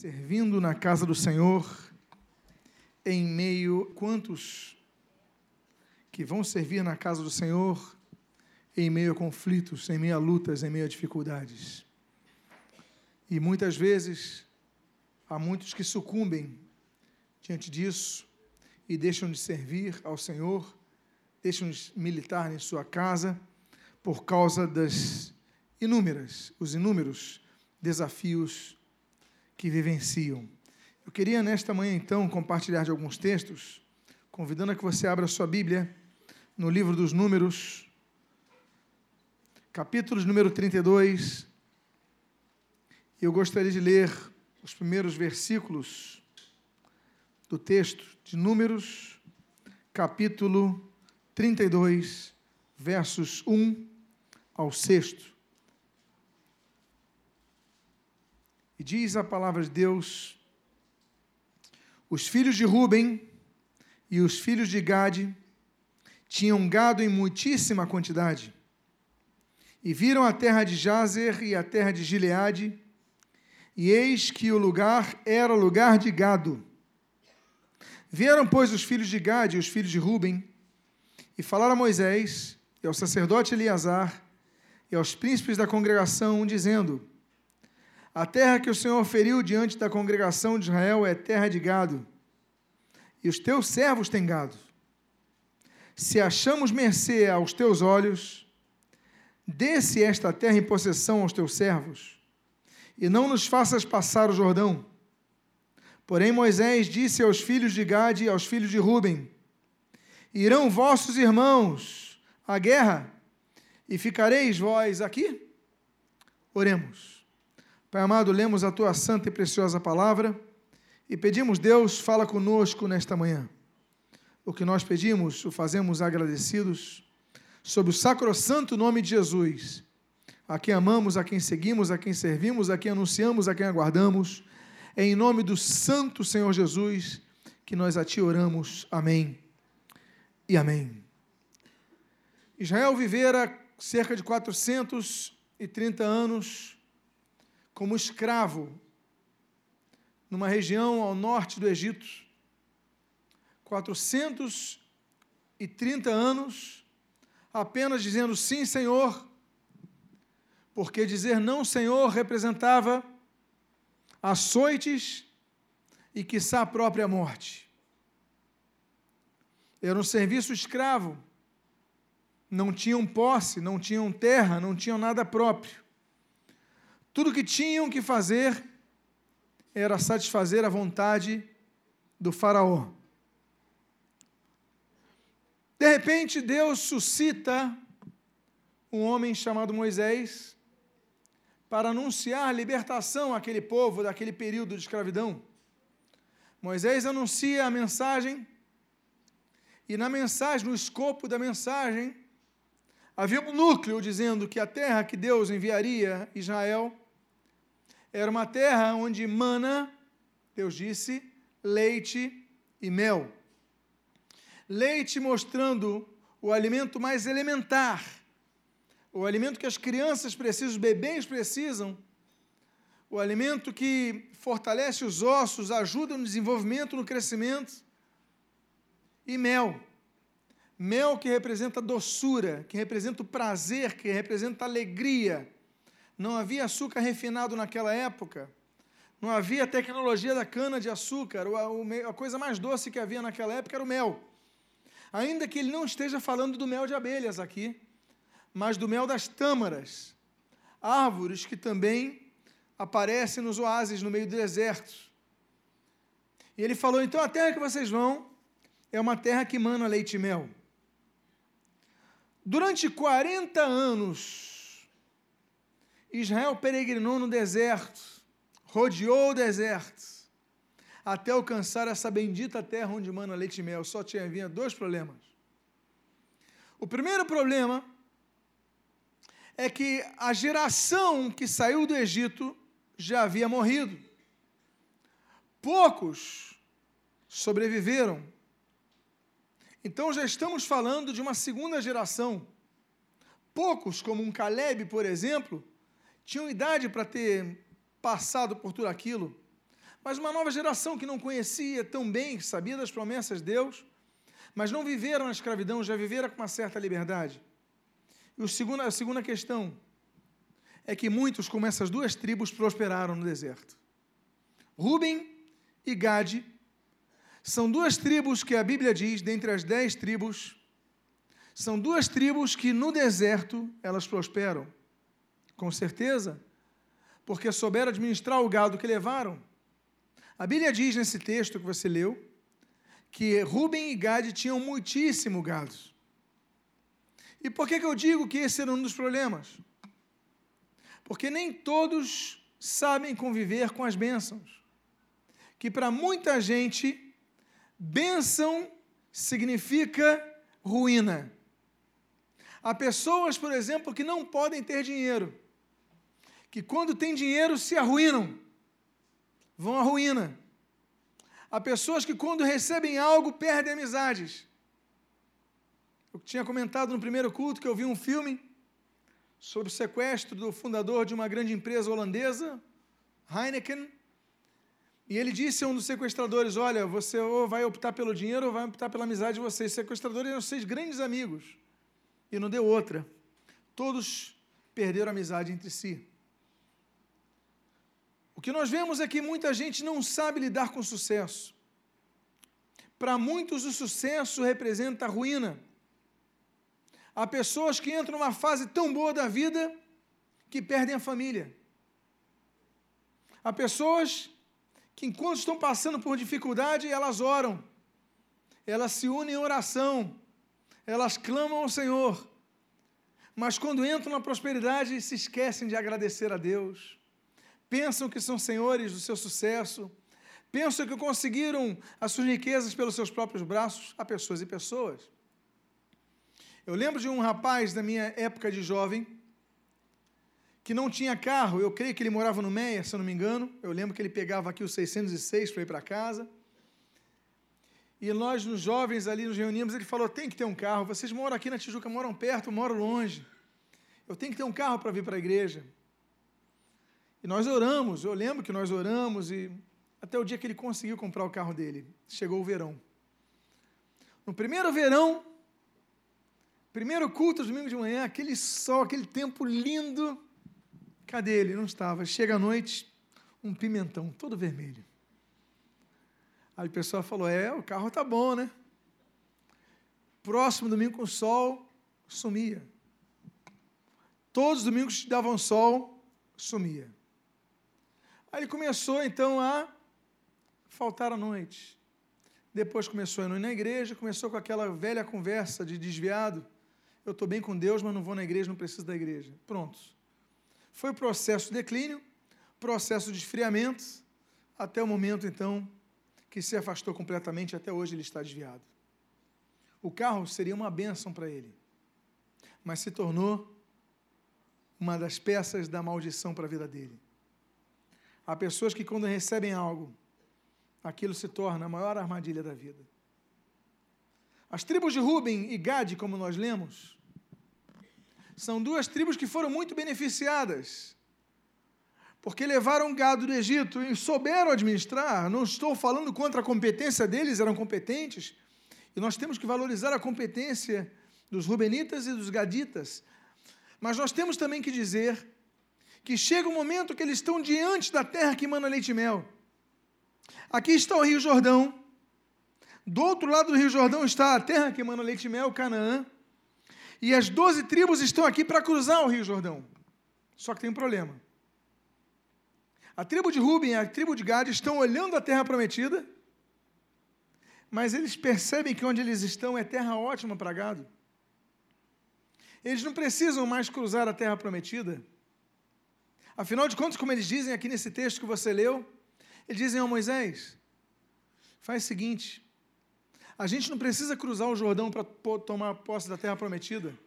servindo na casa do Senhor, em meio quantos que vão servir na casa do Senhor em meio a conflitos, em meio a lutas, em meio a dificuldades. E muitas vezes há muitos que sucumbem diante disso e deixam de servir ao Senhor, deixam de militar em sua casa por causa das inúmeras, os inúmeros desafios que vivenciam. Eu queria nesta manhã então compartilhar de alguns textos, convidando a que você abra sua Bíblia no livro dos Números, capítulo número 32. Eu gostaria de ler os primeiros versículos do texto de Números, capítulo 32, versos 1 ao 6. E diz a palavra de Deus: Os filhos de Ruben e os filhos de Gade tinham gado em muitíssima quantidade. E viram a terra de Jazer e a terra de Gileade, e eis que o lugar era lugar de gado. Vieram, pois, os filhos de Gade e os filhos de Ruben, e falaram a Moisés e ao sacerdote Eleazar e aos príncipes da congregação, dizendo: a terra que o Senhor feriu diante da congregação de Israel é terra de gado, e os teus servos têm gado. Se achamos mercê aos teus olhos, desce esta terra em possessão aos teus servos, e não nos faças passar o Jordão. Porém, Moisés disse aos filhos de Gade e aos filhos de Ruben: Irão vossos irmãos à guerra, e ficareis vós aqui? Oremos. Pai amado, lemos a tua santa e preciosa palavra e pedimos, Deus, fala conosco nesta manhã. O que nós pedimos, o fazemos agradecidos, sob o sacrossanto nome de Jesus, a quem amamos, a quem seguimos, a quem servimos, a quem anunciamos, a quem aguardamos. É em nome do Santo Senhor Jesus que nós a ti oramos. Amém e amém. Israel vivera cerca de 430 anos como escravo numa região ao norte do Egito. 430 anos, apenas dizendo sim, Senhor, porque dizer não, Senhor, representava açoites e, quiçá, a própria morte. Era um serviço escravo. Não tinham posse, não tinham terra, não tinham nada próprio. Tudo que tinham que fazer era satisfazer a vontade do Faraó. De repente, Deus suscita um homem chamado Moisés para anunciar libertação àquele povo daquele período de escravidão. Moisés anuncia a mensagem, e na mensagem, no escopo da mensagem, havia um núcleo dizendo que a terra que Deus enviaria Israel era uma terra onde mana, Deus disse, leite e mel. Leite mostrando o alimento mais elementar, o alimento que as crianças precisam, os bebês precisam, o alimento que fortalece os ossos, ajuda no desenvolvimento, no crescimento. E mel. Mel que representa doçura, que representa o prazer, que representa alegria não havia açúcar refinado naquela época, não havia tecnologia da cana-de-açúcar, a coisa mais doce que havia naquela época era o mel. Ainda que ele não esteja falando do mel de abelhas aqui, mas do mel das tâmaras, árvores que também aparecem nos oásis no meio do deserto. E ele falou: então a terra que vocês vão é uma terra que mana leite e mel. Durante 40 anos, Israel peregrinou no deserto, rodeou o deserto, até alcançar essa bendita terra onde mana leite e mel. Só tinha havia dois problemas. O primeiro problema é que a geração que saiu do Egito já havia morrido. Poucos sobreviveram. Então já estamos falando de uma segunda geração. Poucos, como um Caleb, por exemplo, tinham idade para ter passado por tudo aquilo, mas uma nova geração que não conhecia tão bem, sabia das promessas de Deus, mas não viveram na escravidão, já viveram com uma certa liberdade. E o segundo, a segunda questão é que muitos, como essas duas tribos, prosperaram no deserto. Ruben e Gade são duas tribos que a Bíblia diz, dentre as dez tribos, são duas tribos que no deserto elas prosperam. Com certeza, porque souberam administrar o gado que levaram. A Bíblia diz nesse texto que você leu que Ruben e Gade tinham muitíssimo gado. E por que, que eu digo que esse era um dos problemas? Porque nem todos sabem conviver com as bênçãos. Que para muita gente, bênção significa ruína. Há pessoas, por exemplo, que não podem ter dinheiro, que quando têm dinheiro se arruinam, vão à ruína. Há pessoas que quando recebem algo perdem amizades. Eu tinha comentado no primeiro culto que eu vi um filme sobre o sequestro do fundador de uma grande empresa holandesa, Heineken. E ele disse a um dos sequestradores: Olha, você ou vai optar pelo dinheiro ou vai optar pela amizade de vocês. Os sequestradores eram seis grandes amigos e não deu outra. Todos perderam a amizade entre si. O que nós vemos é que muita gente não sabe lidar com sucesso. Para muitos, o sucesso representa ruína. Há pessoas que entram numa fase tão boa da vida que perdem a família. Há pessoas que, enquanto estão passando por dificuldade, elas oram, elas se unem em oração, elas clamam ao Senhor, mas quando entram na prosperidade, se esquecem de agradecer a Deus, pensam que são senhores do seu sucesso, pensam que conseguiram as suas riquezas pelos seus próprios braços, há pessoas e pessoas. Eu lembro de um rapaz da minha época de jovem, que não tinha carro, eu creio que ele morava no Meia, se eu não me engano. Eu lembro que ele pegava aqui o 606 para ir para casa. E nós, nos jovens ali, nos reunimos, ele falou: tem que ter um carro. Vocês moram aqui na Tijuca, moram perto, moro longe. Eu tenho que ter um carro para vir para a igreja. E nós oramos, eu lembro que nós oramos, e até o dia que ele conseguiu comprar o carro dele. Chegou o verão. No primeiro verão, primeiro culto, domingo de manhã, aquele sol, aquele tempo lindo. Cadê ele? Não estava. Chega à noite, um pimentão todo vermelho. Aí o pessoal falou: É, o carro tá bom, né? Próximo domingo com sol, sumia. Todos os domingos davam sol, sumia. Aí ele começou então a faltar à noite. Depois começou a ir na igreja, começou com aquela velha conversa de desviado. Eu estou bem com Deus, mas não vou na igreja, não preciso da igreja. Pronto. Foi processo de declínio, processo de esfriamento, até o momento então que se afastou completamente, até hoje ele está desviado. O carro seria uma bênção para ele, mas se tornou uma das peças da maldição para a vida dele. Há pessoas que, quando recebem algo, aquilo se torna a maior armadilha da vida. As tribos de Ruben e Gade, como nós lemos, são duas tribos que foram muito beneficiadas porque levaram gado do Egito e souberam administrar. Não estou falando contra a competência deles, eram competentes. E nós temos que valorizar a competência dos Rubenitas e dos Gaditas. Mas nós temos também que dizer que chega um momento que eles estão diante da terra que manda leite e mel. Aqui está o Rio Jordão. Do outro lado do Rio Jordão está a terra que manda leite e mel, Canaã. E as doze tribos estão aqui para cruzar o Rio Jordão. Só que tem um problema. A tribo de Ruben e a tribo de Gad estão olhando a terra prometida, mas eles percebem que onde eles estão é terra ótima para gado. Eles não precisam mais cruzar a terra prometida. Afinal de contas, como eles dizem aqui nesse texto que você leu, eles dizem ao Moisés: faz o seguinte, a gente não precisa cruzar o Jordão para tomar posse da terra prometida.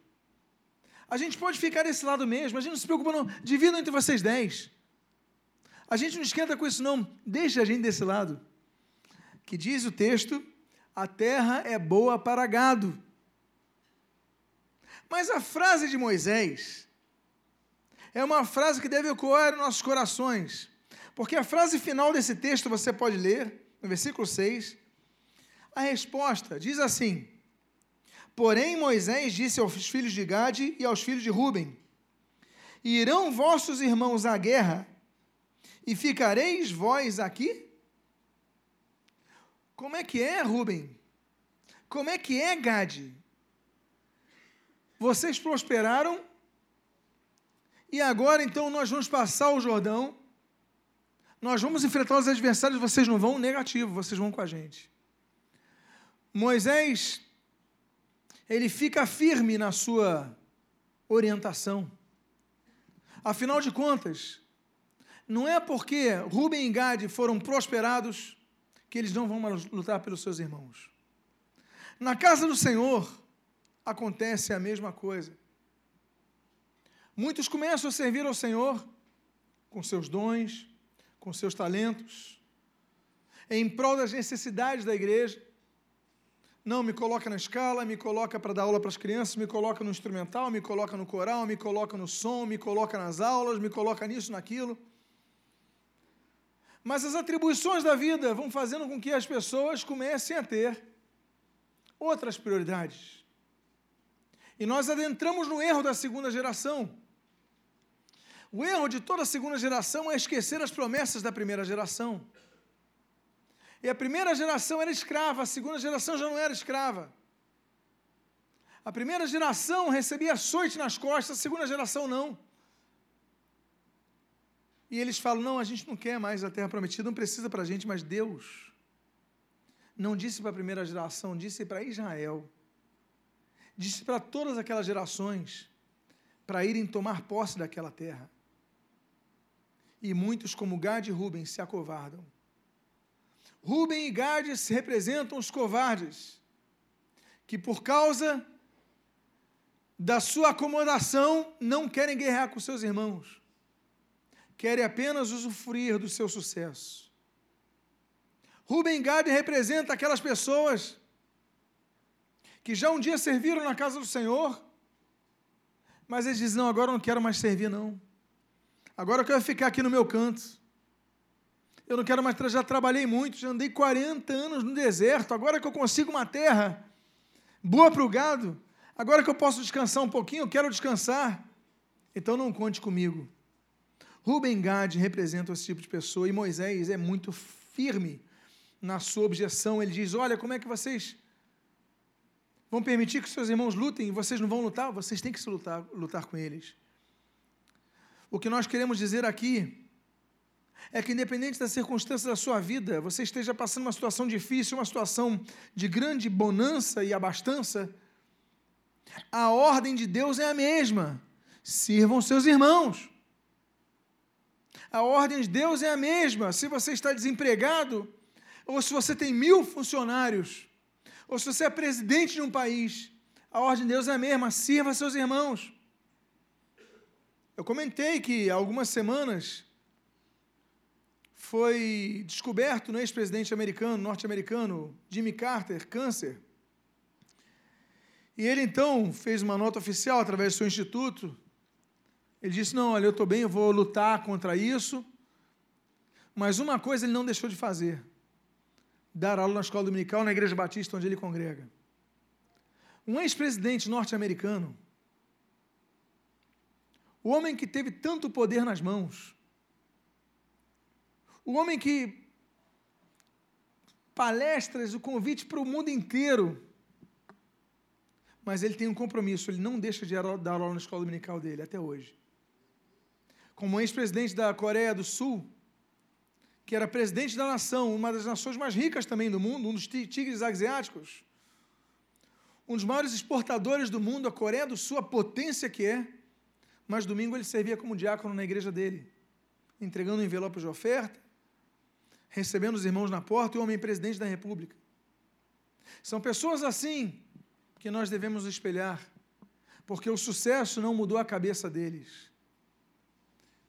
A gente pode ficar desse lado mesmo, a gente não se preocupa, não. Dividam entre vocês dez. A gente não esquenta com isso, não. Deixa a gente desse lado. Que diz o texto: a terra é boa para gado. Mas a frase de Moisés é uma frase que deve ecoar em nossos corações. Porque a frase final desse texto você pode ler, no versículo 6. A resposta diz assim: Porém, Moisés disse aos filhos de Gade e aos filhos de Ruben: Irão vossos irmãos à guerra, e ficareis vós aqui? Como é que é, Ruben? Como é que é, Gade? Vocês prosperaram e agora então nós vamos passar o Jordão. Nós vamos enfrentar os adversários, vocês não vão negativo, vocês vão com a gente. Moisés ele fica firme na sua orientação. Afinal de contas, não é porque Rubem e Gade foram prosperados que eles não vão lutar pelos seus irmãos. Na casa do Senhor acontece a mesma coisa. Muitos começam a servir ao Senhor com seus dons, com seus talentos, em prol das necessidades da igreja. Não, me coloca na escala, me coloca para dar aula para as crianças, me coloca no instrumental, me coloca no coral, me coloca no som, me coloca nas aulas, me coloca nisso, naquilo. Mas as atribuições da vida vão fazendo com que as pessoas comecem a ter outras prioridades. E nós adentramos no erro da segunda geração. O erro de toda a segunda geração é esquecer as promessas da primeira geração. E a primeira geração era escrava, a segunda geração já não era escrava. A primeira geração recebia açoite nas costas, a segunda geração não. E eles falam: não, a gente não quer mais a terra prometida, não precisa para a gente, mas Deus não disse para a primeira geração, disse para Israel, disse para todas aquelas gerações, para irem tomar posse daquela terra. E muitos, como Gad e Rubens, se acovardam. Rubem e Gades representam os covardes, que por causa da sua acomodação não querem guerrear com seus irmãos, querem apenas usufruir do seu sucesso. Rubem e Gade representa aquelas pessoas que já um dia serviram na casa do Senhor, mas eles dizem: Não, agora eu não quero mais servir, não. Agora eu quero ficar aqui no meu canto. Eu não quero mais, já trabalhei muito, já andei 40 anos no deserto, agora que eu consigo uma terra boa para o gado, agora que eu posso descansar um pouquinho, eu quero descansar. Então não conte comigo. Rubem Gad representa esse tipo de pessoa e Moisés é muito firme na sua objeção. Ele diz: Olha, como é que vocês vão permitir que seus irmãos lutem e vocês não vão lutar? Vocês têm que se lutar, lutar com eles. O que nós queremos dizer aqui é que, independente das circunstâncias da sua vida, você esteja passando uma situação difícil, uma situação de grande bonança e abastança, a ordem de Deus é a mesma: sirvam seus irmãos. A ordem de Deus é a mesma. Se você está desempregado, ou se você tem mil funcionários, ou se você é presidente de um país, a ordem de Deus é a mesma: sirva seus irmãos. Eu comentei que há algumas semanas foi descoberto no ex-presidente americano, norte-americano, Jimmy Carter, câncer. E ele então fez uma nota oficial através do seu instituto. Ele disse: Não, olha, eu estou bem, eu vou lutar contra isso. Mas uma coisa ele não deixou de fazer: dar aula na escola dominical na Igreja Batista, onde ele congrega. Um ex-presidente norte-americano, o homem que teve tanto poder nas mãos, o homem que palestras, o convite para o mundo inteiro. Mas ele tem um compromisso, ele não deixa de dar aula na escola dominical dele, até hoje. Como ex-presidente da Coreia do Sul, que era presidente da nação, uma das nações mais ricas também do mundo, um dos tigres asiáticos, um dos maiores exportadores do mundo, a Coreia do Sul, a potência que é, mas domingo ele servia como diácono na igreja dele, entregando envelopes de oferta, recebendo os irmãos na porta e o homem presidente da República. São pessoas assim que nós devemos espelhar, porque o sucesso não mudou a cabeça deles.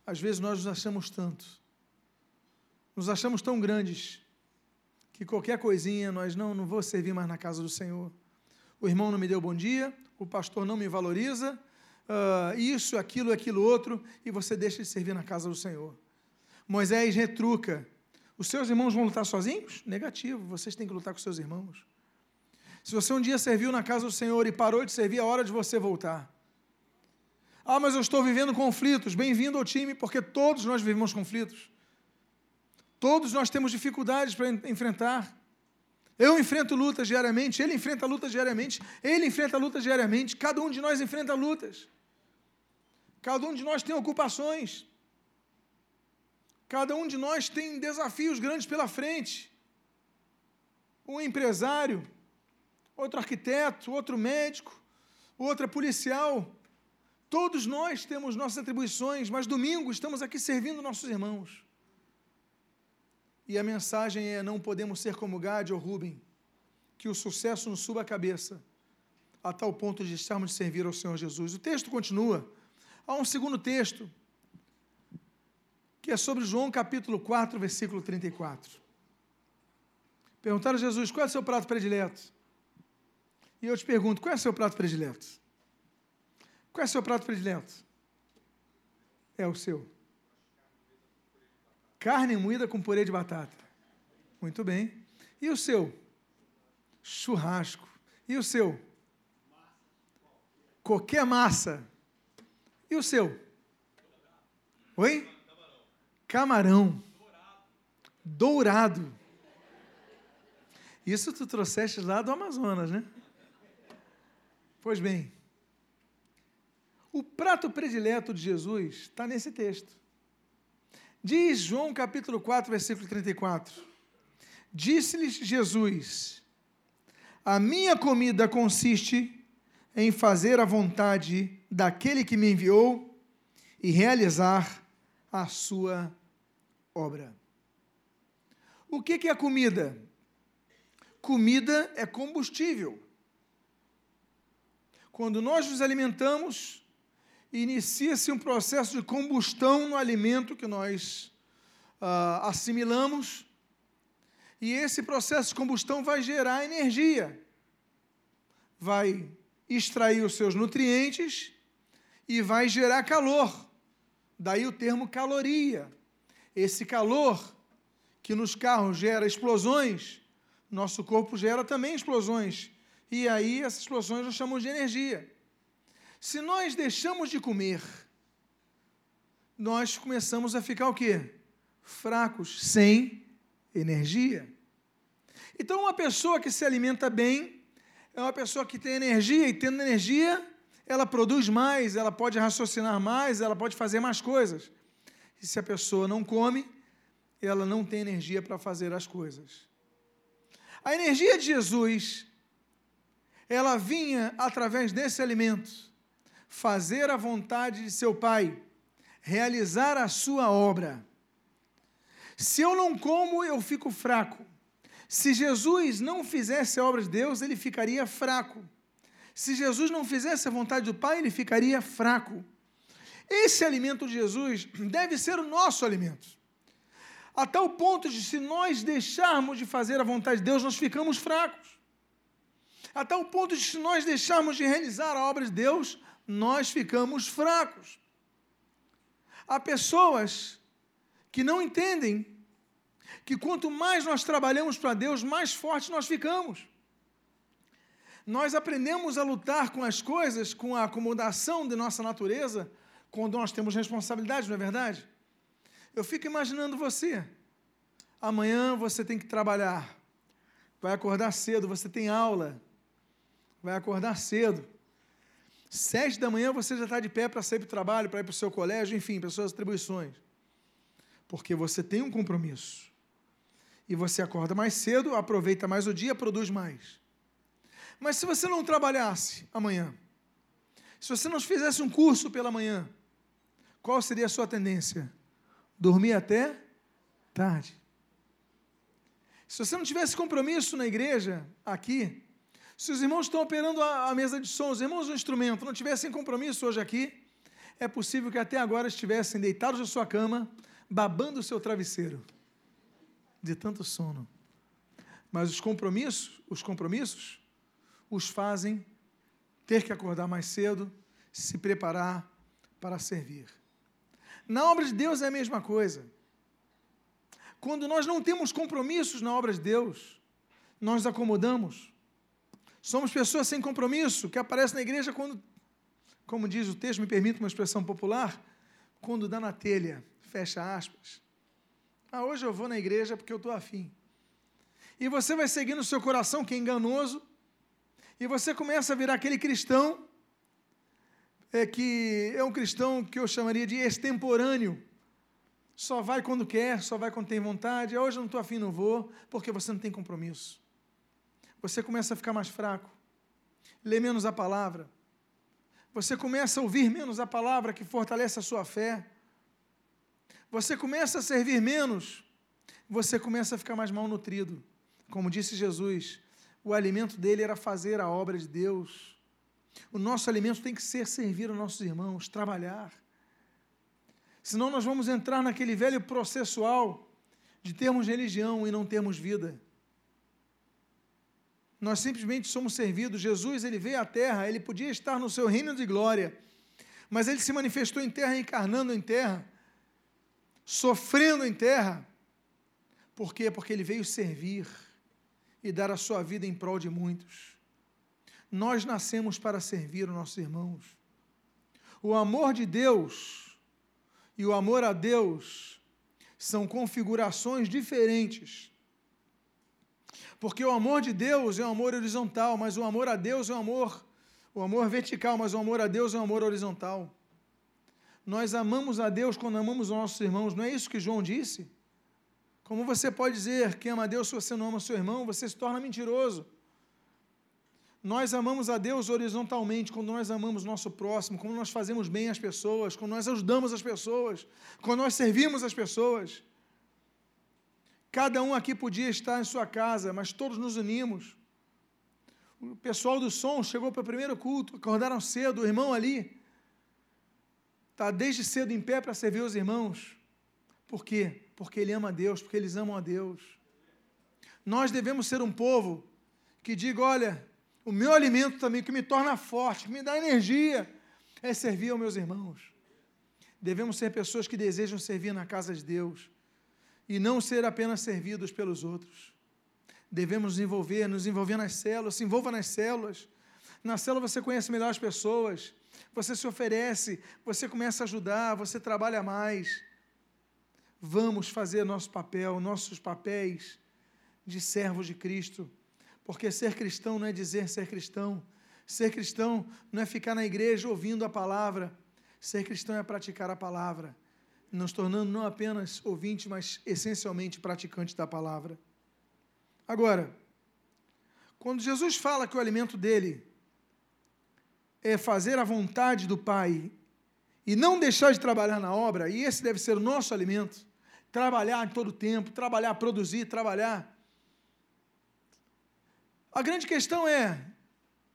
Às vezes nós nos achamos tanto, nos achamos tão grandes, que qualquer coisinha nós não, não vou servir mais na casa do Senhor. O irmão não me deu bom dia, o pastor não me valoriza, uh, isso, aquilo, aquilo outro, e você deixa de servir na casa do Senhor. Moisés retruca: Os seus irmãos vão lutar sozinhos? Negativo, vocês têm que lutar com seus irmãos. Se você um dia serviu na casa do Senhor e parou de servir, é hora de você voltar. Ah, mas eu estou vivendo conflitos. Bem-vindo ao time, porque todos nós vivemos conflitos. Todos nós temos dificuldades para enfrentar. Eu enfrento lutas diariamente, ele enfrenta lutas diariamente, ele enfrenta lutas diariamente, cada um de nós enfrenta lutas. Cada um de nós tem ocupações. Cada um de nós tem desafios grandes pela frente. Um empresário, outro arquiteto, outro médico, outro policial. Todos nós temos nossas atribuições, mas domingo estamos aqui servindo nossos irmãos. E a mensagem é: não podemos ser como Gade ou Rubem, que o sucesso nos suba a cabeça, a tal ponto de estarmos de servir ao Senhor Jesus. O texto continua. Há um segundo texto, que é sobre João capítulo 4, versículo 34. Perguntaram a Jesus: qual é o seu prato predileto? E eu te pergunto: qual é o seu prato predileto? Qual é o seu prato predileto? É o seu. Carne moída com purê de batata. Muito bem. E o seu? Churrasco. E o seu? Qualquer massa. E o seu? Oi? Camarão. Dourado. Isso tu trouxeste lá do Amazonas, né? Pois bem, o prato predileto de Jesus está nesse texto. Diz João capítulo 4, versículo 34. Disse-lhes Jesus: A minha comida consiste em fazer a vontade daquele que me enviou e realizar a sua obra. O que é a comida? Comida é combustível. Quando nós nos alimentamos, inicia-se um processo de combustão no alimento que nós uh, assimilamos, e esse processo de combustão vai gerar energia, vai extrair os seus nutrientes e vai gerar calor. Daí o termo caloria. Esse calor que nos carros gera explosões, nosso corpo gera também explosões. E aí essas explosões nós chamamos de energia. Se nós deixamos de comer, nós começamos a ficar o quê? Fracos, sem energia. Então, uma pessoa que se alimenta bem é uma pessoa que tem energia, e tendo energia, ela produz mais, ela pode raciocinar mais, ela pode fazer mais coisas. E se a pessoa não come, ela não tem energia para fazer as coisas. A energia de Jesus, ela vinha através desse alimento fazer a vontade de seu Pai, realizar a sua obra. Se eu não como, eu fico fraco. Se Jesus não fizesse a obra de Deus, ele ficaria fraco. Se Jesus não fizesse a vontade do Pai, ele ficaria fraco. Esse alimento de Jesus deve ser o nosso alimento. A tal ponto de, se nós deixarmos de fazer a vontade de Deus, nós ficamos fracos. A tal ponto de, se nós deixarmos de realizar a obra de Deus, nós ficamos fracos. Há pessoas que não entendem que quanto mais nós trabalhamos para Deus, mais fortes nós ficamos. Nós aprendemos a lutar com as coisas, com a acomodação de nossa natureza, quando nós temos responsabilidade, não é verdade? Eu fico imaginando você. Amanhã você tem que trabalhar. Vai acordar cedo, você tem aula. Vai acordar cedo. Sete da manhã você já está de pé para sair para o trabalho, para ir para o seu colégio, enfim, para as suas atribuições. Porque você tem um compromisso. E você acorda mais cedo, aproveita mais o dia, produz mais. Mas se você não trabalhasse amanhã, se você não fizesse um curso pela manhã, qual seria a sua tendência? Dormir até tarde. Se você não tivesse compromisso na igreja, aqui, se os irmãos estão operando a, a mesa de som, os irmãos do instrumento não tivessem compromisso hoje aqui, é possível que até agora estivessem deitados na sua cama, babando o seu travesseiro, de tanto sono. Mas os compromissos, os compromissos, os fazem ter que acordar mais cedo, se preparar para servir. Na obra de Deus é a mesma coisa. Quando nós não temos compromissos na obra de Deus, nós acomodamos. Somos pessoas sem compromisso, que aparecem na igreja quando, como diz o texto, me permite uma expressão popular, quando dá na telha, fecha aspas. Ah, hoje eu vou na igreja porque eu estou afim. E você vai seguir no seu coração, que é enganoso, e você começa a virar aquele cristão é que é um cristão que eu chamaria de extemporâneo. Só vai quando quer, só vai quando tem vontade. Hoje eu não estou afim, não vou, porque você não tem compromisso. Você começa a ficar mais fraco, lê menos a palavra. Você começa a ouvir menos a palavra que fortalece a sua fé. Você começa a servir menos, você começa a ficar mais mal nutrido. Como disse Jesus, o alimento dele era fazer a obra de Deus o nosso alimento tem que ser servir aos nossos irmãos, trabalhar. Senão nós vamos entrar naquele velho processual de termos religião e não termos vida. Nós simplesmente somos servidos. Jesus, ele veio à terra, ele podia estar no seu reino de glória, mas ele se manifestou em terra, encarnando em terra, sofrendo em terra. Por quê? Porque ele veio servir e dar a sua vida em prol de muitos. Nós nascemos para servir os nossos irmãos. O amor de Deus e o amor a Deus são configurações diferentes. Porque o amor de Deus é um amor horizontal, mas o amor a Deus é um amor, o amor vertical, mas o amor a Deus é um amor horizontal. Nós amamos a Deus quando amamos os nossos irmãos, não é isso que João disse? Como você pode dizer que ama a Deus se você não ama seu irmão? Você se torna mentiroso. Nós amamos a Deus horizontalmente, quando nós amamos nosso próximo, quando nós fazemos bem às pessoas, quando nós ajudamos as pessoas, quando nós servimos as pessoas. Cada um aqui podia estar em sua casa, mas todos nos unimos. O pessoal do som chegou para o primeiro culto, acordaram cedo, o irmão ali está desde cedo em pé para servir os irmãos. Por quê? Porque ele ama a Deus, porque eles amam a Deus. Nós devemos ser um povo que diga: olha, o meu alimento também, que me torna forte, que me dá energia, é servir aos meus irmãos. Devemos ser pessoas que desejam servir na casa de Deus e não ser apenas servidos pelos outros. Devemos nos envolver, nos envolver nas células, se envolva nas células. Na célula você conhece melhor as pessoas, você se oferece, você começa a ajudar, você trabalha mais. Vamos fazer nosso papel, nossos papéis de servos de Cristo porque ser cristão não é dizer ser cristão. Ser cristão não é ficar na igreja ouvindo a palavra. Ser cristão é praticar a palavra, nos tornando não apenas ouvinte, mas essencialmente praticante da palavra. Agora, quando Jesus fala que o alimento dele é fazer a vontade do Pai e não deixar de trabalhar na obra, e esse deve ser o nosso alimento, trabalhar todo o tempo, trabalhar, produzir, trabalhar, a grande questão é: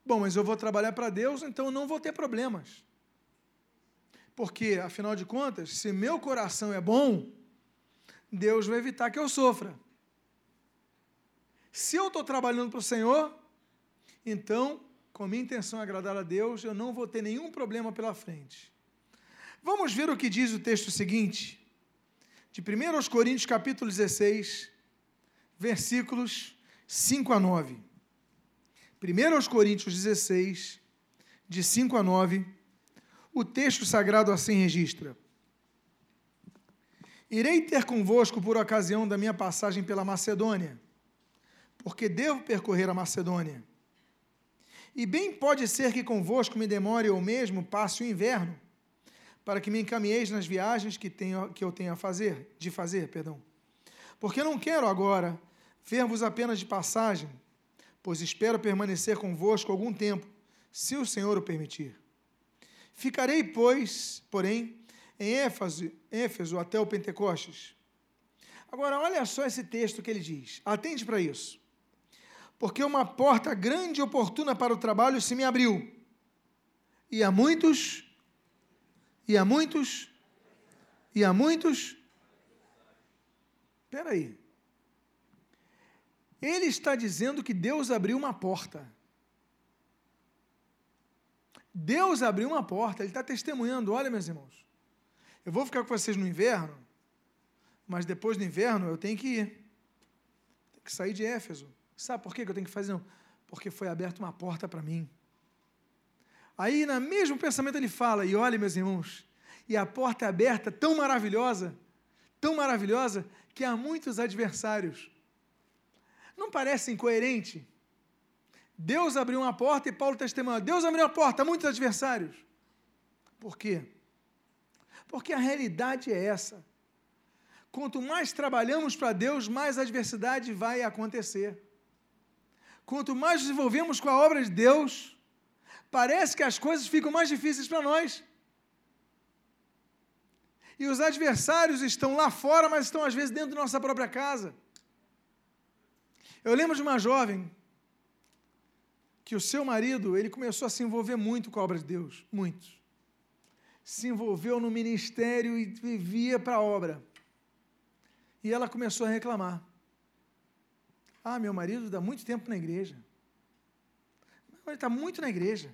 bom, mas eu vou trabalhar para Deus, então eu não vou ter problemas. Porque, afinal de contas, se meu coração é bom, Deus vai evitar que eu sofra. Se eu estou trabalhando para o Senhor, então, com a minha intenção é agradar a Deus, eu não vou ter nenhum problema pela frente. Vamos ver o que diz o texto seguinte, de 1 Coríntios capítulo 16, versículos 5 a 9. 1 Coríntios 16, de 5 a 9, o texto sagrado assim registra: Irei ter convosco por ocasião da minha passagem pela Macedônia, porque devo percorrer a Macedônia. E bem pode ser que convosco me demore ou mesmo passe o inverno, para que me encaminheis nas viagens que, tenho, que eu tenho a fazer, de fazer, perdão. Porque não quero agora ver-vos apenas de passagem, pois espero permanecer convosco algum tempo, se o Senhor o permitir. Ficarei, pois, porém, em Éfeso, Éfeso até o Pentecostes. Agora, olha só esse texto que ele diz. Atende para isso. Porque uma porta grande e oportuna para o trabalho se me abriu. E há muitos, e há muitos, e há muitos. Espera aí. Ele está dizendo que Deus abriu uma porta. Deus abriu uma porta, ele está testemunhando. Olha, meus irmãos, eu vou ficar com vocês no inverno, Mas depois do inverno eu tenho que ir. Tenho que sair de Éfeso. Sabe por que eu tenho que fazer? Porque foi aberta uma porta para mim. Aí, no mesmo pensamento, ele fala: e olha, meus irmãos, e a porta é aberta, tão maravilhosa, tão maravilhosa, que há muitos adversários. Não parece incoerente? Deus abriu uma porta e Paulo testemunha: Deus abriu uma porta, há muitos adversários. Por quê? Porque a realidade é essa. Quanto mais trabalhamos para Deus, mais adversidade vai acontecer. Quanto mais nos envolvemos com a obra de Deus, parece que as coisas ficam mais difíceis para nós. E os adversários estão lá fora, mas estão às vezes dentro da nossa própria casa. Eu lembro de uma jovem que o seu marido, ele começou a se envolver muito com a obra de Deus, muito. Se envolveu no ministério e vivia para a obra. E ela começou a reclamar. Ah, meu marido dá muito tempo na igreja. Ele está muito na igreja.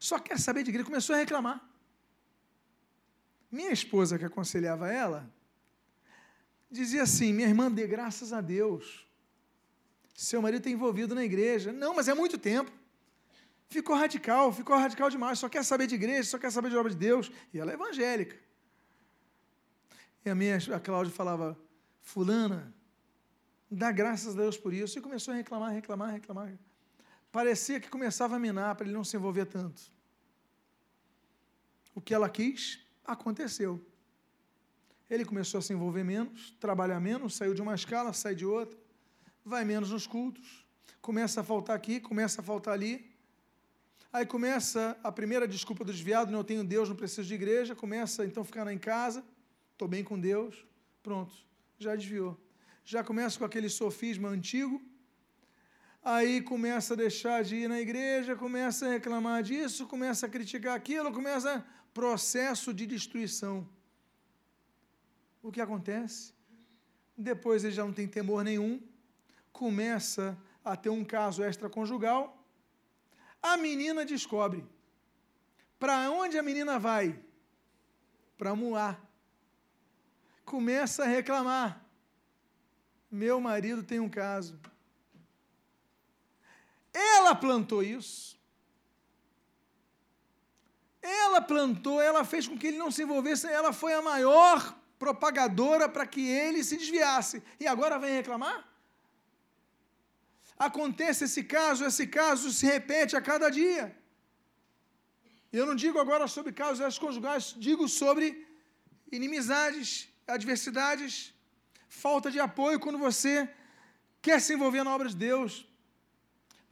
Só quer saber de igreja. Começou a reclamar. Minha esposa, que aconselhava ela, dizia assim: Minha irmã, dê graças a Deus. Seu marido está envolvido na igreja. Não, mas é muito tempo. Ficou radical, ficou radical demais. Só quer saber de igreja, só quer saber de obra de Deus. E ela é evangélica. E a minha, a Cláudia falava: Fulana, dá graças a Deus por isso. E começou a reclamar, reclamar, reclamar. Parecia que começava a minar para ele não se envolver tanto. O que ela quis, aconteceu. Ele começou a se envolver menos, trabalhar menos, saiu de uma escala, sai de outra, vai menos nos cultos, começa a faltar aqui, começa a faltar ali. Aí começa a primeira desculpa do desviado, não tenho Deus, não preciso de igreja, começa então a ficar em casa, estou bem com Deus, pronto já desviou. Já começa com aquele sofisma antigo, aí começa a deixar de ir na igreja, começa a reclamar disso, começa a criticar aquilo, começa processo de destruição. O que acontece? Depois ele já não tem temor nenhum, começa a ter um caso extraconjugal. A menina descobre. Para onde a menina vai? Para Moá começa a reclamar. Meu marido tem um caso. Ela plantou isso. Ela plantou, ela fez com que ele não se envolvesse, ela foi a maior propagadora para que ele se desviasse. E agora vem reclamar? Acontece esse caso, esse caso se repete a cada dia. Eu não digo agora sobre casos conjugais, digo sobre inimizades, adversidades, falta de apoio quando você quer se envolver na obra de Deus.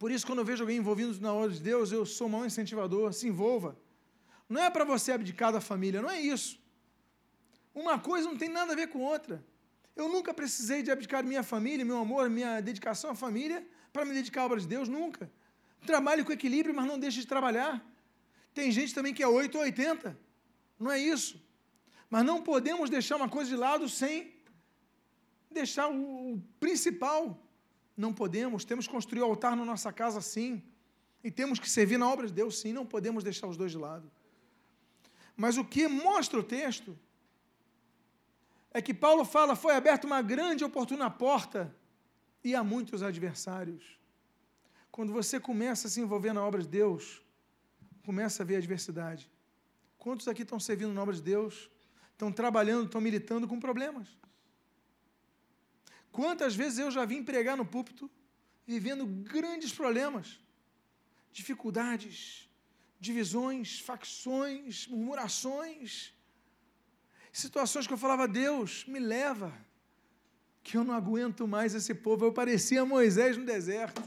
Por isso, quando eu vejo alguém envolvido na obra de Deus, eu sou maior incentivador, se envolva. Não é para você abdicar da família, não é isso. Uma coisa não tem nada a ver com outra. Eu nunca precisei de abdicar minha família, meu amor, minha dedicação à família para me dedicar à obra de Deus, nunca. Trabalhe com equilíbrio, mas não deixe de trabalhar. Tem gente também que é 8 ou 80. Não é isso. Mas não podemos deixar uma coisa de lado sem deixar o principal. Não podemos, temos que construir o altar na nossa casa sim. E temos que servir na obra de Deus sim, não podemos deixar os dois de lado. Mas o que mostra o texto é que Paulo fala: foi aberta uma grande e oportuna porta e há muitos adversários. Quando você começa a se envolver na obra de Deus, começa a ver adversidade. Quantos aqui estão servindo na obra de Deus estão trabalhando, estão militando com problemas. Quantas vezes eu já vim pregar no púlpito vivendo grandes problemas, dificuldades, divisões, facções, murmurações, situações que eu falava, Deus, me leva, que eu não aguento mais esse povo. Eu parecia Moisés no deserto.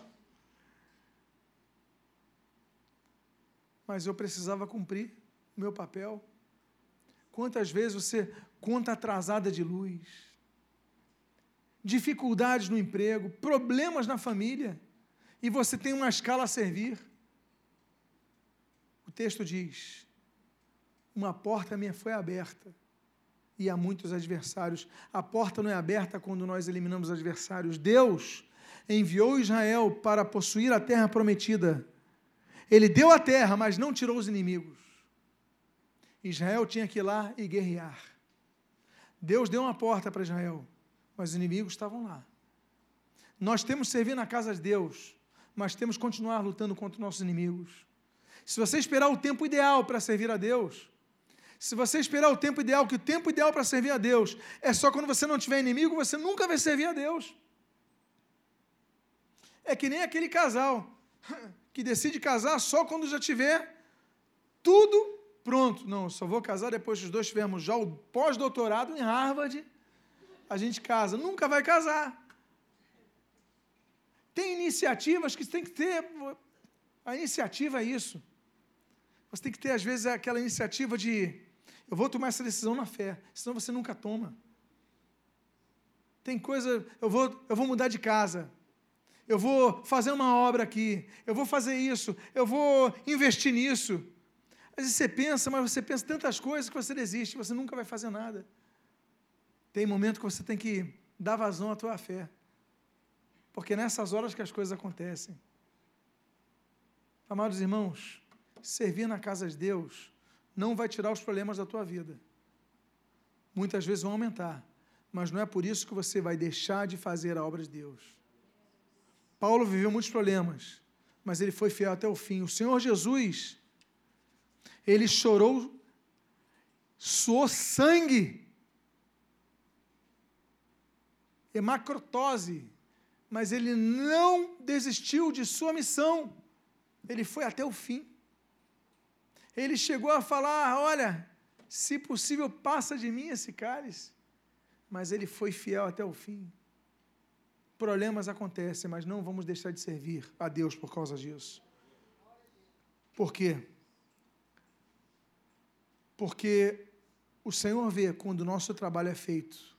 Mas eu precisava cumprir o meu papel. Quantas vezes você conta atrasada de luz, dificuldades no emprego, problemas na família, e você tem uma escala a servir. O texto diz: Uma porta minha foi aberta e há muitos adversários. A porta não é aberta quando nós eliminamos adversários. Deus enviou Israel para possuir a terra prometida. Ele deu a terra, mas não tirou os inimigos. Israel tinha que ir lá e guerrear. Deus deu uma porta para Israel, mas os inimigos estavam lá. Nós temos que servir na casa de Deus, mas temos que continuar lutando contra nossos inimigos. Se você esperar o tempo ideal para servir a Deus, se você esperar o tempo ideal, que o tempo ideal para servir a Deus é só quando você não tiver inimigo, você nunca vai servir a Deus. É que nem aquele casal que decide casar só quando já tiver tudo pronto. Não, só vou casar depois que os dois tivermos já o pós-doutorado em Harvard. A gente casa. Nunca vai casar. Tem iniciativas que tem que ter. A iniciativa é isso. Você tem que ter, às vezes, aquela iniciativa de eu vou tomar essa decisão na fé, senão você nunca toma. Tem coisa, eu vou, eu vou mudar de casa eu vou fazer uma obra aqui, eu vou fazer isso, eu vou investir nisso. Às vezes você pensa, mas você pensa tantas coisas que você desiste, você nunca vai fazer nada. Tem momento que você tem que dar vazão à tua fé. Porque é nessas horas que as coisas acontecem. Amados irmãos, servir na casa de Deus não vai tirar os problemas da tua vida. Muitas vezes vão aumentar, mas não é por isso que você vai deixar de fazer a obra de Deus. Paulo viveu muitos problemas, mas ele foi fiel até o fim. O Senhor Jesus, ele chorou, suou sangue, hemacrotose, mas ele não desistiu de sua missão. Ele foi até o fim. Ele chegou a falar: Olha, se possível, passa de mim esse cálice. Mas ele foi fiel até o fim. Problemas acontecem, mas não vamos deixar de servir a Deus por causa disso. Por quê? Porque o Senhor vê quando o nosso trabalho é feito.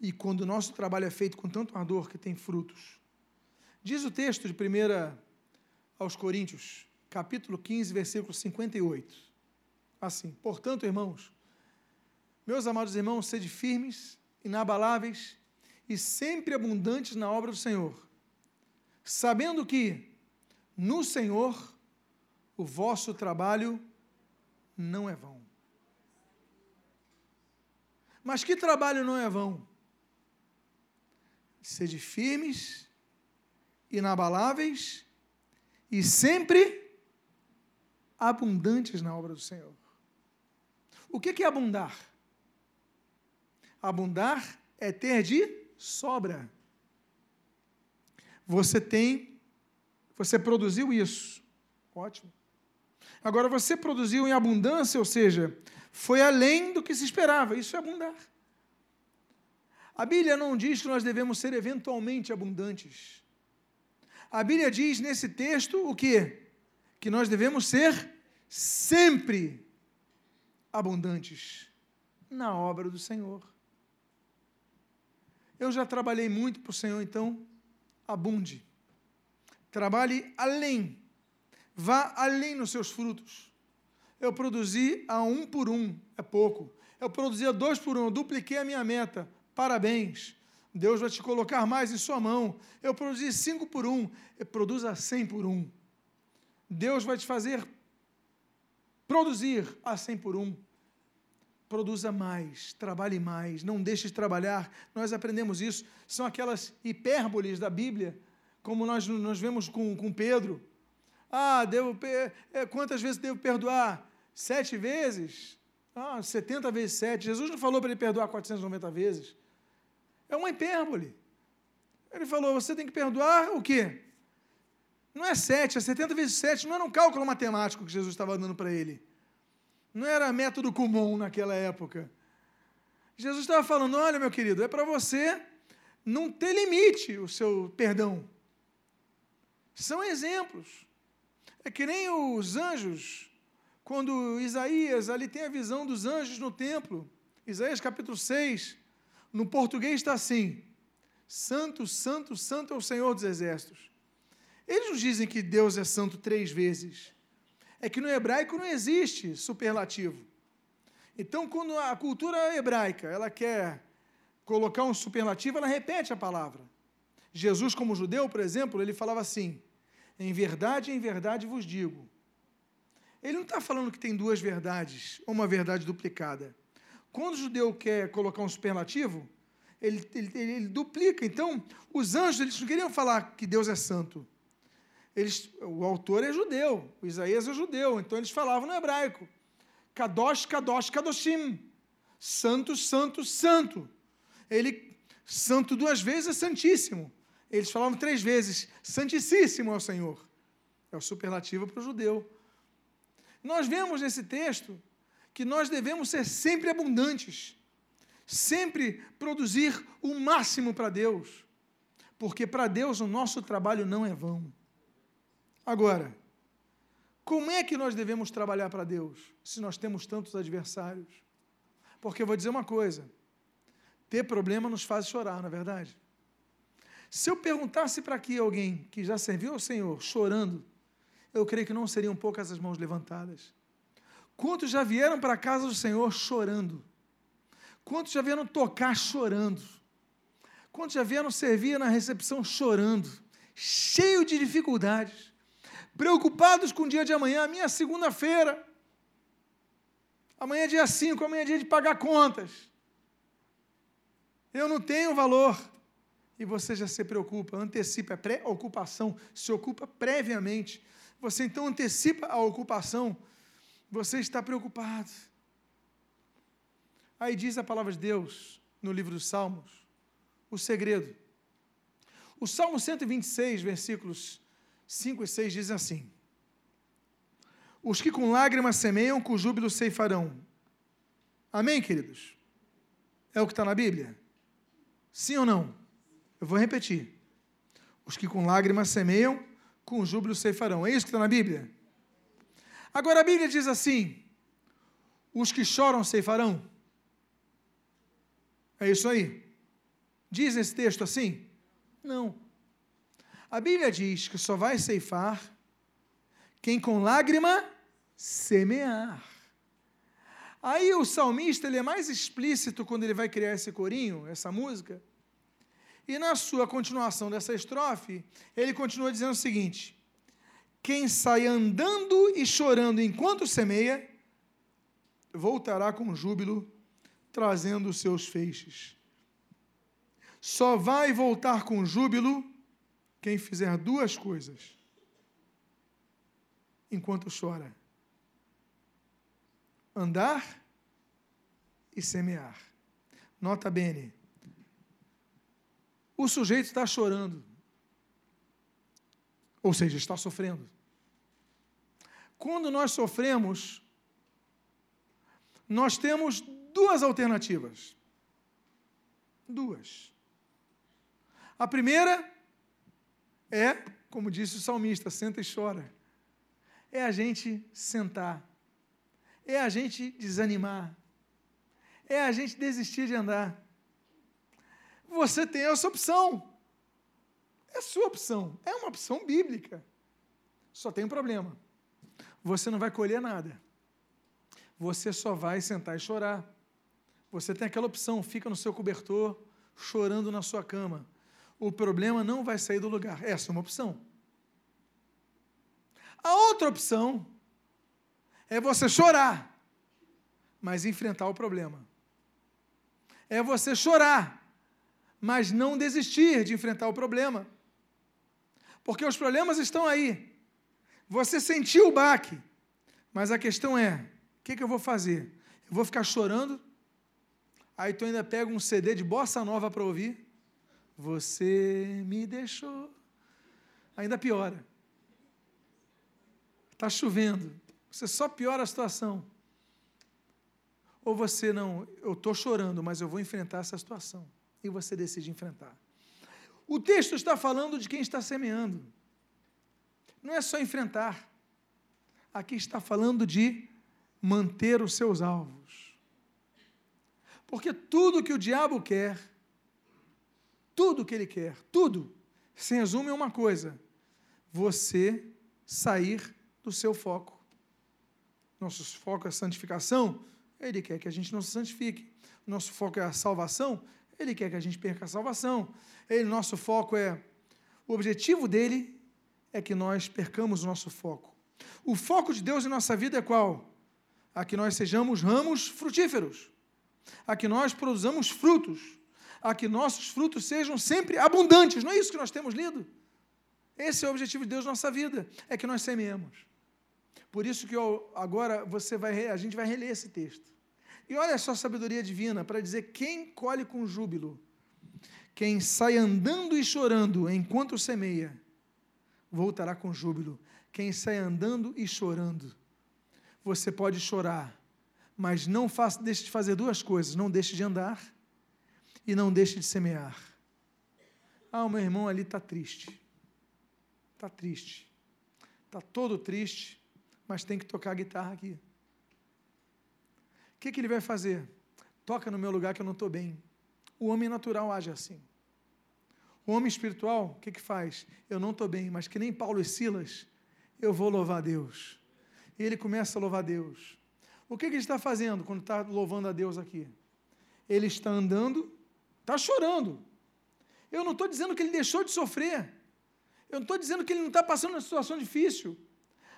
E quando o nosso trabalho é feito com tanto ardor que tem frutos. Diz o texto de 1 aos Coríntios, capítulo 15, versículo 58. Assim, portanto, irmãos, meus amados irmãos, sede firmes, inabaláveis, e sempre abundantes na obra do Senhor, sabendo que no Senhor o vosso trabalho não é vão. Mas que trabalho não é vão? Sede firmes, inabaláveis e sempre abundantes na obra do Senhor. O que é abundar? Abundar é ter de sobra. Você tem, você produziu isso. Ótimo. Agora você produziu em abundância, ou seja, foi além do que se esperava. Isso é abundar. A Bíblia não diz que nós devemos ser eventualmente abundantes. A Bíblia diz nesse texto o quê? Que nós devemos ser sempre abundantes na obra do Senhor. Eu já trabalhei muito para o Senhor, então abunde. Trabalhe além. Vá além nos seus frutos. Eu produzi a um por um, é pouco. Eu produzi a dois por um, eu dupliquei a minha meta. Parabéns. Deus vai te colocar mais em sua mão. Eu produzi cinco por um, produza cem por um. Deus vai te fazer produzir a cem por um produza mais, trabalhe mais, não deixe de trabalhar. Nós aprendemos isso. São aquelas hipérboles da Bíblia, como nós, nós vemos com, com Pedro. Ah, devo, é, quantas vezes devo perdoar? Sete vezes? Ah, 70 vezes sete. Jesus não falou para ele perdoar 490 vezes. É uma hipérbole. Ele falou: você tem que perdoar o quê? Não é sete, é 70 vezes sete. Não era um cálculo matemático que Jesus estava dando para ele. Não era método comum naquela época. Jesus estava falando: olha, meu querido, é para você não ter limite o seu perdão. São exemplos. É que nem os anjos, quando Isaías ali tem a visão dos anjos no templo. Isaías capítulo 6, no português está assim: Santo, Santo, Santo é o Senhor dos Exércitos. Eles nos dizem que Deus é santo três vezes é que no hebraico não existe superlativo. Então, quando a cultura hebraica ela quer colocar um superlativo, ela repete a palavra. Jesus, como judeu, por exemplo, ele falava assim: em verdade, em verdade vos digo. Ele não está falando que tem duas verdades, ou uma verdade duplicada. quando o judeu quer colocar um superlativo, ele, ele, ele, duplica. Então, os anjos eles não queriam falar que Deus é santo. Eles, o autor é judeu, o Isaías é judeu, então eles falavam no hebraico. Kadosh, Kadosh, Kadoshim. Santo, santo, santo. Ele, santo duas vezes é santíssimo. Eles falavam três vezes, santíssimo é o Senhor. É o superlativo para o judeu. Nós vemos nesse texto que nós devemos ser sempre abundantes, sempre produzir o máximo para Deus, porque para Deus o nosso trabalho não é vão. Agora, como é que nós devemos trabalhar para Deus se nós temos tantos adversários? Porque eu vou dizer uma coisa: ter problema nos faz chorar, não é verdade? Se eu perguntasse para aqui alguém que já serviu ao Senhor chorando, eu creio que não seriam poucas as mãos levantadas. Quantos já vieram para a casa do Senhor chorando? Quantos já vieram tocar chorando? Quantos já vieram servir na recepção chorando? Cheio de dificuldades preocupados com o dia de amanhã, minha segunda-feira. Amanhã é dia 5, amanhã é dia de pagar contas. Eu não tenho valor. E você já se preocupa, antecipa, é pré-ocupação, se ocupa previamente. Você então antecipa a ocupação, você está preocupado. Aí diz a palavra de Deus no livro dos Salmos, o segredo. O Salmo 126, versículos 5 e 6 dizem assim: Os que com lágrimas semeiam, com júbilo ceifarão. Amém, queridos? É o que está na Bíblia? Sim ou não? Eu vou repetir. Os que com lágrimas semeiam, com júbilo ceifarão. É isso que está na Bíblia? Agora a Bíblia diz assim: os que choram ceifarão. É isso aí? Diz esse texto assim? Não. A Bíblia diz que só vai ceifar quem com lágrima semear. Aí o salmista ele é mais explícito quando ele vai criar esse corinho, essa música. E na sua continuação dessa estrofe, ele continua dizendo o seguinte: Quem sai andando e chorando enquanto semeia, voltará com júbilo, trazendo os seus feixes. Só vai voltar com júbilo quem fizer duas coisas enquanto chora: andar e semear. Nota bene. O sujeito está chorando, ou seja, está sofrendo. Quando nós sofremos, nós temos duas alternativas. Duas. A primeira é, como disse o salmista, senta e chora. É a gente sentar. É a gente desanimar. É a gente desistir de andar. Você tem essa opção. É sua opção. É uma opção bíblica. Só tem um problema. Você não vai colher nada. Você só vai sentar e chorar. Você tem aquela opção, fica no seu cobertor, chorando na sua cama o problema não vai sair do lugar. Essa é uma opção. A outra opção é você chorar, mas enfrentar o problema. É você chorar, mas não desistir de enfrentar o problema. Porque os problemas estão aí. Você sentiu o baque, mas a questão é: o que, que eu vou fazer? Eu vou ficar chorando? Aí tu ainda pega um CD de bossa nova para ouvir? Você me deixou. Ainda piora. Está chovendo. Você só piora a situação. Ou você não, eu estou chorando, mas eu vou enfrentar essa situação. E você decide enfrentar. O texto está falando de quem está semeando. Não é só enfrentar. Aqui está falando de manter os seus alvos. Porque tudo que o diabo quer tudo que ele quer, tudo, se resume a uma coisa: você sair do seu foco. Nosso foco é a santificação, ele quer que a gente não se santifique. Nosso foco é a salvação, ele quer que a gente perca a salvação. Ele, nosso foco é. O objetivo dele é que nós percamos o nosso foco. O foco de Deus em nossa vida é qual? A que nós sejamos ramos frutíferos. a que nós produzamos frutos, a que nossos frutos sejam sempre abundantes. Não é isso que nós temos lido? Esse é o objetivo de Deus na nossa vida, é que nós semeemos. Por isso que eu, agora você vai, a gente vai reler esse texto. E olha só a sabedoria divina para dizer quem colhe com júbilo, quem sai andando e chorando enquanto semeia, voltará com júbilo. Quem sai andando e chorando, você pode chorar, mas não faça, deixe de fazer duas coisas: não deixe de andar e não deixe de semear. Ah, o meu irmão ali está triste. Está triste. Está todo triste, mas tem que tocar a guitarra aqui. O que, que ele vai fazer? Toca no meu lugar que eu não estou bem. O homem natural age assim. O homem espiritual, o que, que faz? Eu não estou bem, mas que nem Paulo e Silas, eu vou louvar Deus. E ele começa a louvar Deus. O que, que ele está fazendo quando está louvando a Deus aqui? Ele está andando, está chorando. Eu não estou dizendo que ele deixou de sofrer. Eu não estou dizendo que ele não está passando uma situação difícil.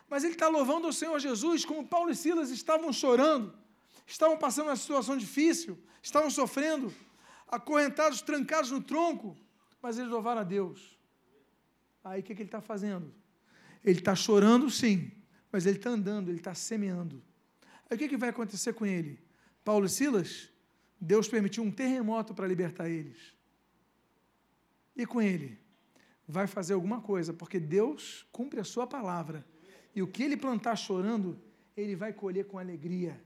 Mas ele está louvando o Senhor Jesus, como Paulo e Silas estavam chorando, estavam passando uma situação difícil, estavam sofrendo, acorrentados, trancados no tronco mas eles louvaram a Deus. Aí o que, que ele está fazendo? Ele está chorando, sim, mas ele está andando, ele está semeando. Aí o que, que vai acontecer com ele? Paulo e Silas, Deus permitiu um terremoto para libertar eles. E com ele? Vai fazer alguma coisa, porque Deus cumpre a sua palavra. E o que ele plantar chorando, ele vai colher com alegria.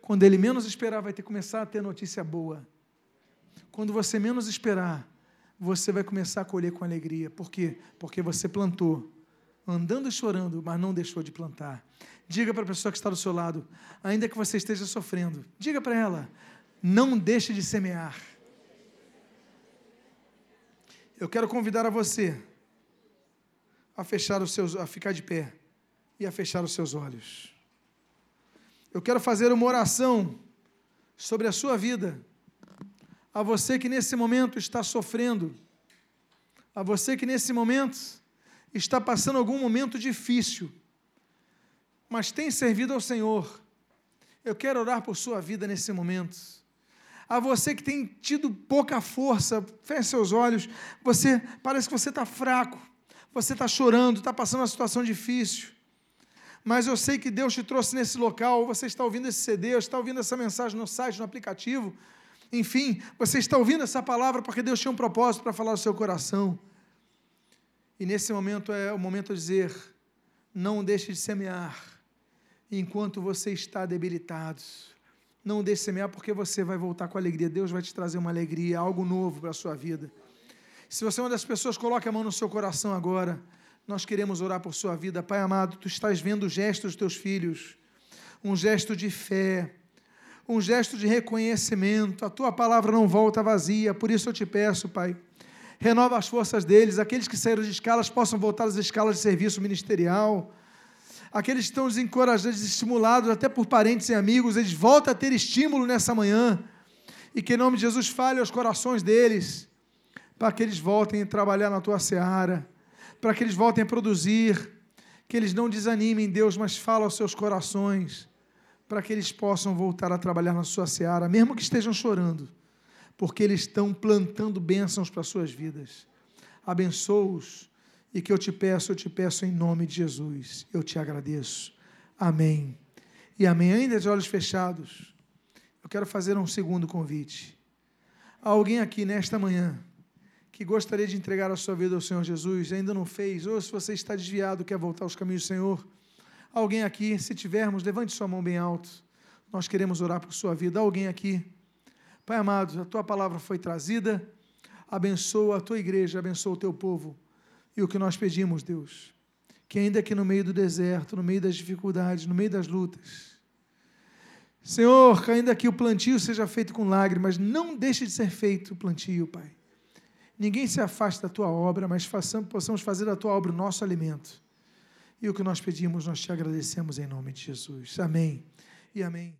Quando ele menos esperar, vai ter começar a ter notícia boa. Quando você menos esperar, você vai começar a colher com alegria. Por quê? Porque você plantou, andando e chorando, mas não deixou de plantar. Diga para a pessoa que está do seu lado, ainda que você esteja sofrendo, diga para ela, não deixe de semear. Eu quero convidar a você a fechar os seus, a ficar de pé e a fechar os seus olhos. Eu quero fazer uma oração sobre a sua vida a você que nesse momento está sofrendo, a você que nesse momento está passando algum momento difícil, mas tem servido ao Senhor. Eu quero orar por sua vida nesse momento. A você que tem tido pouca força, feche seus olhos. Você parece que você está fraco, você está chorando, está passando uma situação difícil. Mas eu sei que Deus te trouxe nesse local. Você está ouvindo esse CD, está ouvindo essa mensagem no site, no aplicativo. Enfim, você está ouvindo essa palavra porque Deus tinha um propósito para falar no seu coração. E nesse momento é o momento de dizer: não deixe de semear enquanto você está debilitado. Não deixe de semear porque você vai voltar com alegria. Deus vai te trazer uma alegria, algo novo para a sua vida. Se você é uma das pessoas, coloque a mão no seu coração agora. Nós queremos orar por sua vida. Pai amado, tu estás vendo o gesto dos teus filhos, um gesto de fé, um gesto de reconhecimento. A tua palavra não volta vazia, por isso eu te peço, Pai. Renova as forças deles, aqueles que saíram de escalas possam voltar às escalas de serviço ministerial. Aqueles que estão desencorajados, estimulados até por parentes e amigos, eles voltam a ter estímulo nessa manhã. E que em nome de Jesus fale aos corações deles, para que eles voltem a trabalhar na tua seara, para que eles voltem a produzir, que eles não desanimem, Deus, mas fala aos seus corações para que eles possam voltar a trabalhar na sua seara, mesmo que estejam chorando, porque eles estão plantando bênçãos para as suas vidas. Abençoa-os e que eu te peço, eu te peço em nome de Jesus. Eu te agradeço. Amém. E amém. Ainda de olhos fechados, eu quero fazer um segundo convite. Há alguém aqui nesta manhã que gostaria de entregar a sua vida ao Senhor Jesus, ainda não fez, ou se você está desviado, quer voltar aos caminhos do Senhor, Alguém aqui, se tivermos, levante sua mão bem alto. Nós queremos orar por sua vida. Alguém aqui. Pai amado, a tua palavra foi trazida. Abençoa a tua igreja, abençoa o teu povo. E o que nós pedimos, Deus, que ainda aqui no meio do deserto, no meio das dificuldades, no meio das lutas, Senhor, que ainda que o plantio seja feito com lágrimas, não deixe de ser feito o plantio, Pai. Ninguém se afaste da tua obra, mas façamos, possamos fazer da tua obra o nosso alimento. E o que nós pedimos, nós te agradecemos em nome de Jesus. Amém e amém.